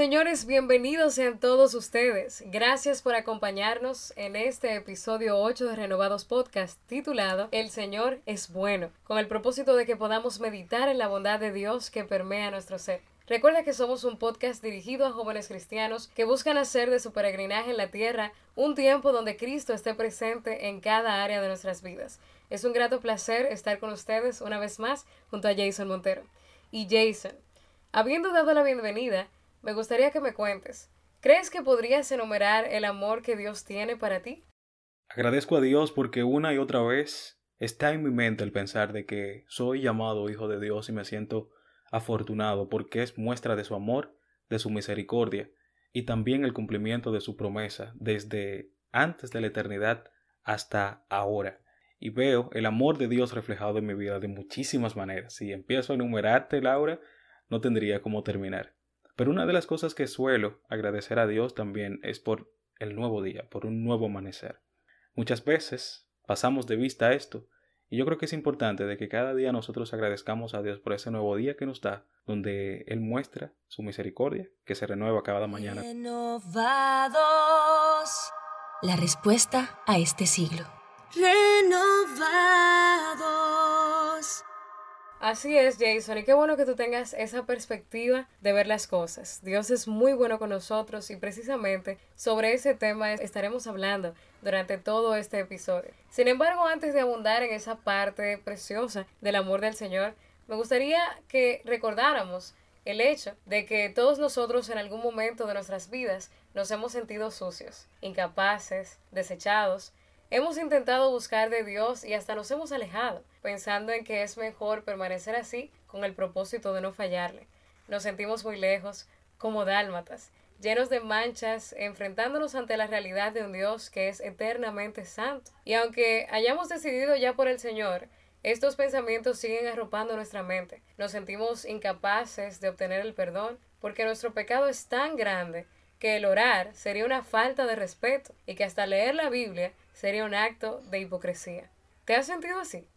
Señores, bienvenidos sean todos ustedes. Gracias por acompañarnos en este episodio 8 de Renovados Podcast titulado El Señor es bueno, con el propósito de que podamos meditar en la bondad de Dios que permea nuestro ser. Recuerda que somos un podcast dirigido a jóvenes cristianos que buscan hacer de su peregrinaje en la tierra un tiempo donde Cristo esté presente en cada área de nuestras vidas. Es un grato placer estar con ustedes una vez más junto a Jason Montero. Y Jason, habiendo dado la bienvenida, me gustaría que me cuentes, ¿crees que podrías enumerar el amor que Dios tiene para ti? Agradezco a Dios porque una y otra vez está en mi mente el pensar de que soy llamado hijo de Dios y me siento afortunado porque es muestra de su amor, de su misericordia y también el cumplimiento de su promesa desde antes de la eternidad hasta ahora. Y veo el amor de Dios reflejado en mi vida de muchísimas maneras. Si empiezo a enumerarte, Laura, no tendría cómo terminar. Pero una de las cosas que suelo agradecer a Dios también es por el nuevo día, por un nuevo amanecer. Muchas veces pasamos de vista esto y yo creo que es importante de que cada día nosotros agradezcamos a Dios por ese nuevo día que nos da, donde Él muestra su misericordia, que se renueva cada mañana. Renovados. La respuesta a este siglo. Renovados. Así es, Jason, y qué bueno que tú tengas esa perspectiva de ver las cosas. Dios es muy bueno con nosotros y precisamente sobre ese tema estaremos hablando durante todo este episodio. Sin embargo, antes de abundar en esa parte preciosa del amor del Señor, me gustaría que recordáramos el hecho de que todos nosotros en algún momento de nuestras vidas nos hemos sentido sucios, incapaces, desechados, Hemos intentado buscar de Dios y hasta nos hemos alejado, pensando en que es mejor permanecer así con el propósito de no fallarle. Nos sentimos muy lejos, como dálmatas, llenos de manchas, enfrentándonos ante la realidad de un Dios que es eternamente santo. Y aunque hayamos decidido ya por el Señor, estos pensamientos siguen arropando nuestra mente. Nos sentimos incapaces de obtener el perdón porque nuestro pecado es tan grande que el orar sería una falta de respeto y que hasta leer la Biblia sería un acto de hipocresía. ¿Te has sentido así?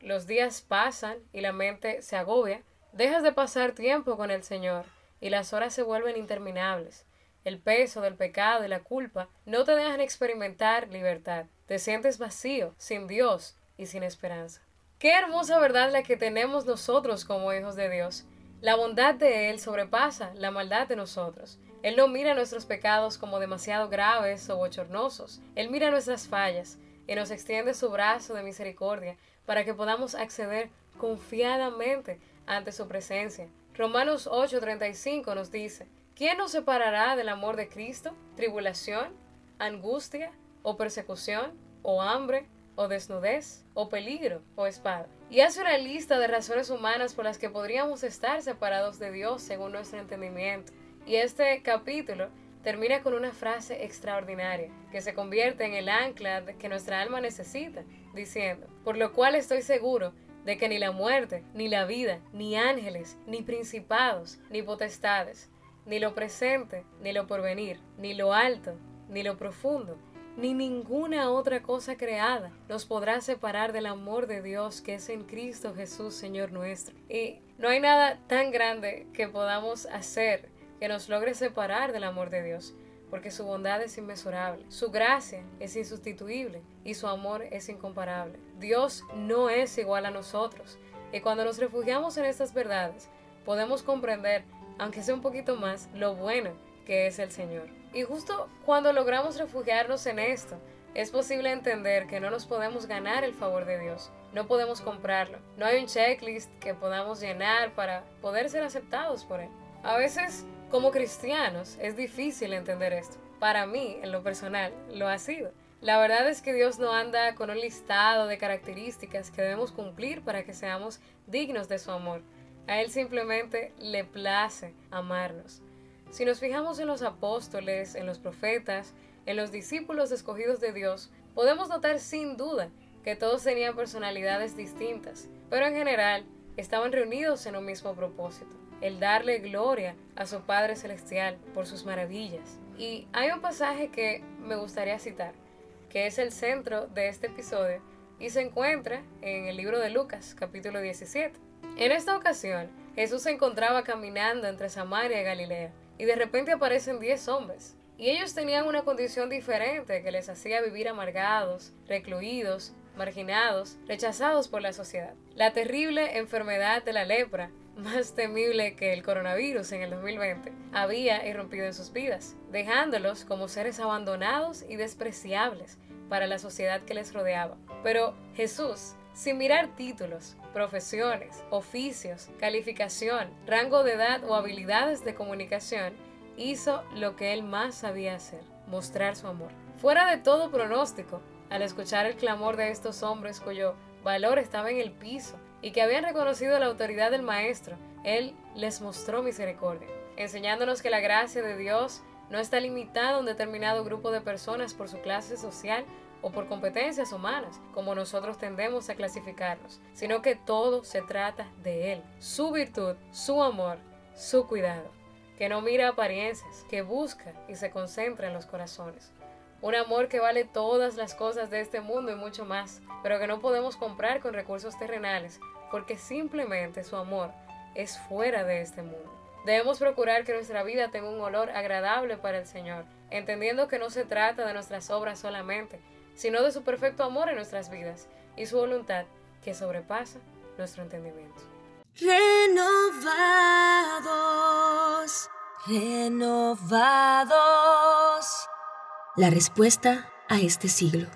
Los días pasan y la mente se agobia, dejas de pasar tiempo con el Señor y las horas se vuelven interminables. El peso del pecado y la culpa no te dejan experimentar libertad. Te sientes vacío, sin Dios y sin esperanza. Qué hermosa verdad la que tenemos nosotros como hijos de Dios. La bondad de Él sobrepasa la maldad de nosotros. Él no mira nuestros pecados como demasiado graves o bochornosos. Él mira nuestras fallas y nos extiende su brazo de misericordia para que podamos acceder confiadamente ante su presencia. Romanos 8:35 nos dice, ¿quién nos separará del amor de Cristo? ¿Tribulación? ¿Angustia? ¿O persecución? ¿O hambre? ¿O desnudez? ¿O peligro? ¿O espada? Y hace una lista de razones humanas por las que podríamos estar separados de Dios según nuestro entendimiento. Y este capítulo termina con una frase extraordinaria que se convierte en el ancla que nuestra alma necesita, diciendo, por lo cual estoy seguro de que ni la muerte, ni la vida, ni ángeles, ni principados, ni potestades, ni lo presente, ni lo porvenir, ni lo alto, ni lo profundo, ni ninguna otra cosa creada nos podrá separar del amor de Dios que es en Cristo Jesús, Señor nuestro. Y no hay nada tan grande que podamos hacer que nos logre separar del amor de Dios, porque su bondad es inmesurable, su gracia es insustituible y su amor es incomparable. Dios no es igual a nosotros, y cuando nos refugiamos en estas verdades, podemos comprender, aunque sea un poquito más, lo bueno que es el Señor. Y justo cuando logramos refugiarnos en esto, es posible entender que no nos podemos ganar el favor de Dios, no podemos comprarlo, no hay un checklist que podamos llenar para poder ser aceptados por Él. A veces como cristianos es difícil entender esto. Para mí, en lo personal, lo ha sido. La verdad es que Dios no anda con un listado de características que debemos cumplir para que seamos dignos de su amor. A Él simplemente le place amarnos. Si nos fijamos en los apóstoles, en los profetas, en los discípulos escogidos de Dios, podemos notar sin duda que todos tenían personalidades distintas, pero en general estaban reunidos en un mismo propósito, el darle gloria a su Padre Celestial por sus maravillas. Y hay un pasaje que me gustaría citar, que es el centro de este episodio y se encuentra en el libro de Lucas, capítulo 17. En esta ocasión, Jesús se encontraba caminando entre Samaria y Galilea, y de repente aparecen diez hombres. Y ellos tenían una condición diferente que les hacía vivir amargados, recluidos, marginados, rechazados por la sociedad. La terrible enfermedad de la lepra, más temible que el coronavirus en el 2020, había irrumpido en sus vidas, dejándolos como seres abandonados y despreciables para la sociedad que les rodeaba. Pero Jesús, sin mirar títulos, profesiones, oficios, calificación, rango de edad o habilidades de comunicación, hizo lo que él más sabía hacer, mostrar su amor. Fuera de todo pronóstico, al escuchar el clamor de estos hombres cuyo valor estaba en el piso y que habían reconocido la autoridad del Maestro, Él les mostró misericordia, enseñándonos que la gracia de Dios no está limitada a un determinado grupo de personas por su clase social o por competencias humanas, como nosotros tendemos a clasificarlos, sino que todo se trata de Él, su virtud, su amor, su cuidado, que no mira apariencias, que busca y se concentra en los corazones. Un amor que vale todas las cosas de este mundo y mucho más, pero que no podemos comprar con recursos terrenales, porque simplemente su amor es fuera de este mundo. Debemos procurar que nuestra vida tenga un olor agradable para el Señor, entendiendo que no se trata de nuestras obras solamente, sino de su perfecto amor en nuestras vidas y su voluntad que sobrepasa nuestro entendimiento. Renovados, renovados. La respuesta a este siglo.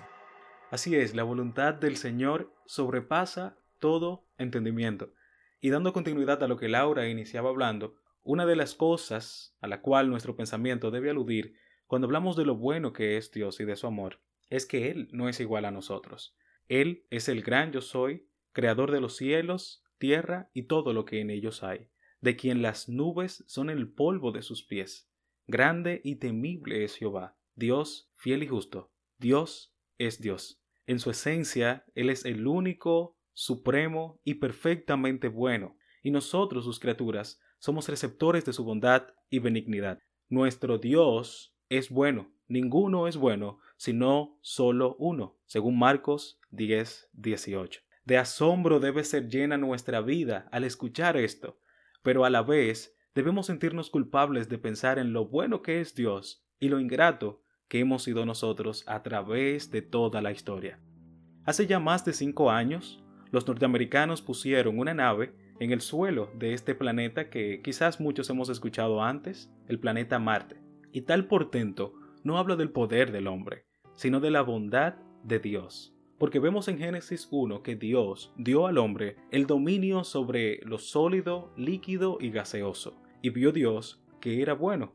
Así es, la voluntad del Señor sobrepasa todo entendimiento. Y dando continuidad a lo que Laura iniciaba hablando, una de las cosas a la cual nuestro pensamiento debe aludir cuando hablamos de lo bueno que es Dios y de su amor es que Él no es igual a nosotros. Él es el gran yo soy, creador de los cielos, tierra y todo lo que en ellos hay, de quien las nubes son el polvo de sus pies. Grande y temible es Jehová, Dios fiel y justo. Dios es Dios. En su esencia, Él es el único, supremo y perfectamente bueno, y nosotros, sus criaturas, somos receptores de su bondad y benignidad. Nuestro Dios es bueno, ninguno es bueno, sino solo uno, según Marcos 10, 18. De asombro debe ser llena nuestra vida al escuchar esto, pero a la vez debemos sentirnos culpables de pensar en lo bueno que es Dios y lo ingrato que hemos sido nosotros a través de toda la historia. Hace ya más de cinco años, los norteamericanos pusieron una nave en el suelo de este planeta que quizás muchos hemos escuchado antes, el planeta Marte. Y tal portento no habla del poder del hombre, sino de la bondad de Dios. Porque vemos en Génesis 1 que Dios dio al hombre el dominio sobre lo sólido, líquido y gaseoso, y vio Dios que era bueno.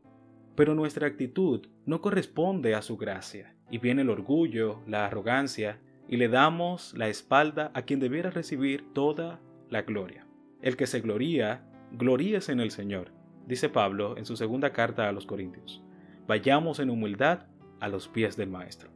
Pero nuestra actitud no corresponde a su gracia, y viene el orgullo, la arrogancia, y le damos la espalda a quien debiera recibir toda la gloria. El que se gloría, gloríese en el Señor, dice Pablo en su segunda carta a los Corintios. Vayamos en humildad a los pies del Maestro.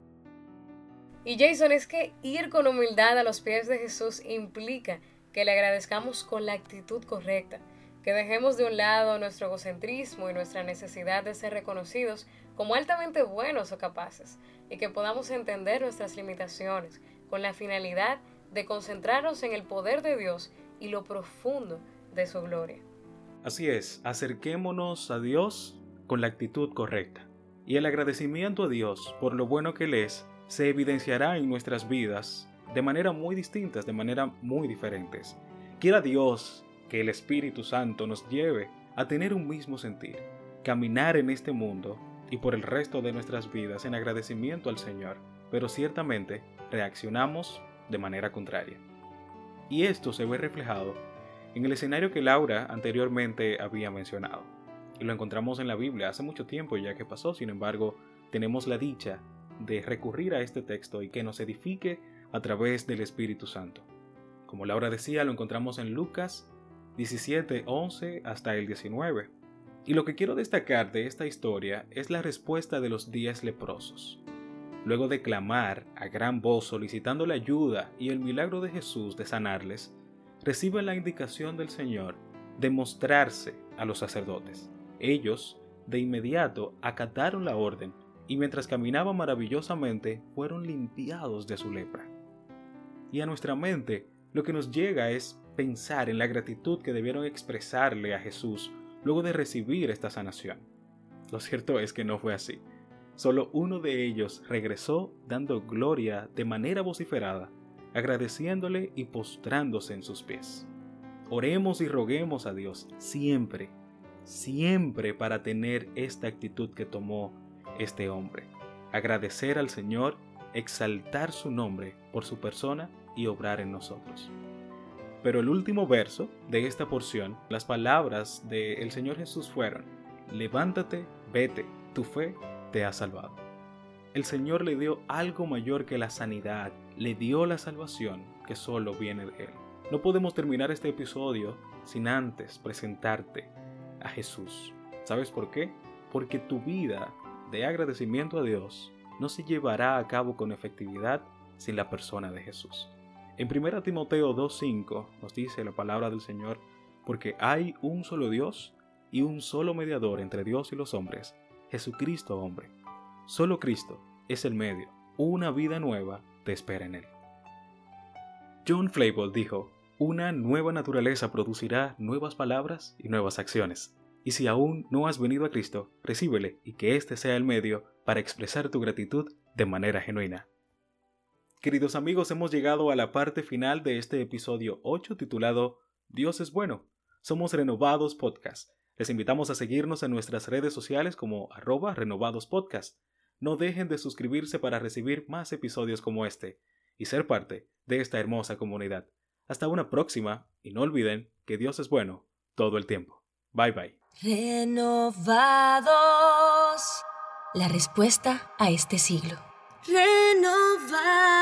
Y Jason, es que ir con humildad a los pies de Jesús implica que le agradezcamos con la actitud correcta, que dejemos de un lado nuestro egocentrismo y nuestra necesidad de ser reconocidos como altamente buenos o capaces, y que podamos entender nuestras limitaciones con la finalidad de concentrarnos en el poder de Dios y lo profundo de su gloria. Así es, acerquémonos a Dios con la actitud correcta. Y el agradecimiento a Dios por lo bueno que Él es se evidenciará en nuestras vidas de manera muy distintas, de manera muy diferentes. Quiera Dios que el Espíritu Santo nos lleve a tener un mismo sentir, caminar en este mundo y por el resto de nuestras vidas en agradecimiento al Señor, pero ciertamente reaccionamos de manera contraria. Y esto se ve reflejado en el escenario que Laura anteriormente había mencionado lo encontramos en la Biblia hace mucho tiempo ya que pasó, sin embargo, tenemos la dicha de recurrir a este texto y que nos edifique a través del Espíritu Santo. Como Laura decía, lo encontramos en Lucas 17, 11 hasta el 19. Y lo que quiero destacar de esta historia es la respuesta de los diez leprosos. Luego de clamar a gran voz solicitando la ayuda y el milagro de Jesús de sanarles, reciben la indicación del Señor de mostrarse a los sacerdotes. Ellos, de inmediato, acataron la orden y mientras caminaban maravillosamente fueron limpiados de su lepra. Y a nuestra mente lo que nos llega es pensar en la gratitud que debieron expresarle a Jesús luego de recibir esta sanación. Lo cierto es que no fue así. Solo uno de ellos regresó dando gloria de manera vociferada, agradeciéndole y postrándose en sus pies. Oremos y roguemos a Dios siempre, siempre para tener esta actitud que tomó este hombre. Agradecer al Señor, exaltar su nombre por su persona y obrar en nosotros. Pero el último verso de esta porción, las palabras del Señor Jesús fueron, levántate, vete, tu fe te ha salvado. El Señor le dio algo mayor que la sanidad, le dio la salvación que solo viene de Él. No podemos terminar este episodio sin antes presentarte a Jesús. ¿Sabes por qué? Porque tu vida de agradecimiento a Dios no se llevará a cabo con efectividad sin la persona de Jesús. En 1 Timoteo 2.5 nos dice la palabra del Señor, porque hay un solo Dios y un solo mediador entre Dios y los hombres, Jesucristo hombre. Solo Cristo es el medio, una vida nueva te espera en él. John Flavel dijo, una nueva naturaleza producirá nuevas palabras y nuevas acciones. Y si aún no has venido a Cristo, recíbele y que éste sea el medio para expresar tu gratitud de manera genuina. Queridos amigos, hemos llegado a la parte final de este episodio 8 titulado Dios es bueno. Somos Renovados Podcast. Les invitamos a seguirnos en nuestras redes sociales como arroba renovados podcast. No dejen de suscribirse para recibir más episodios como este y ser parte de esta hermosa comunidad. Hasta una próxima y no olviden que Dios es bueno todo el tiempo. Bye bye. Renovados. La respuesta a este siglo. Renovados.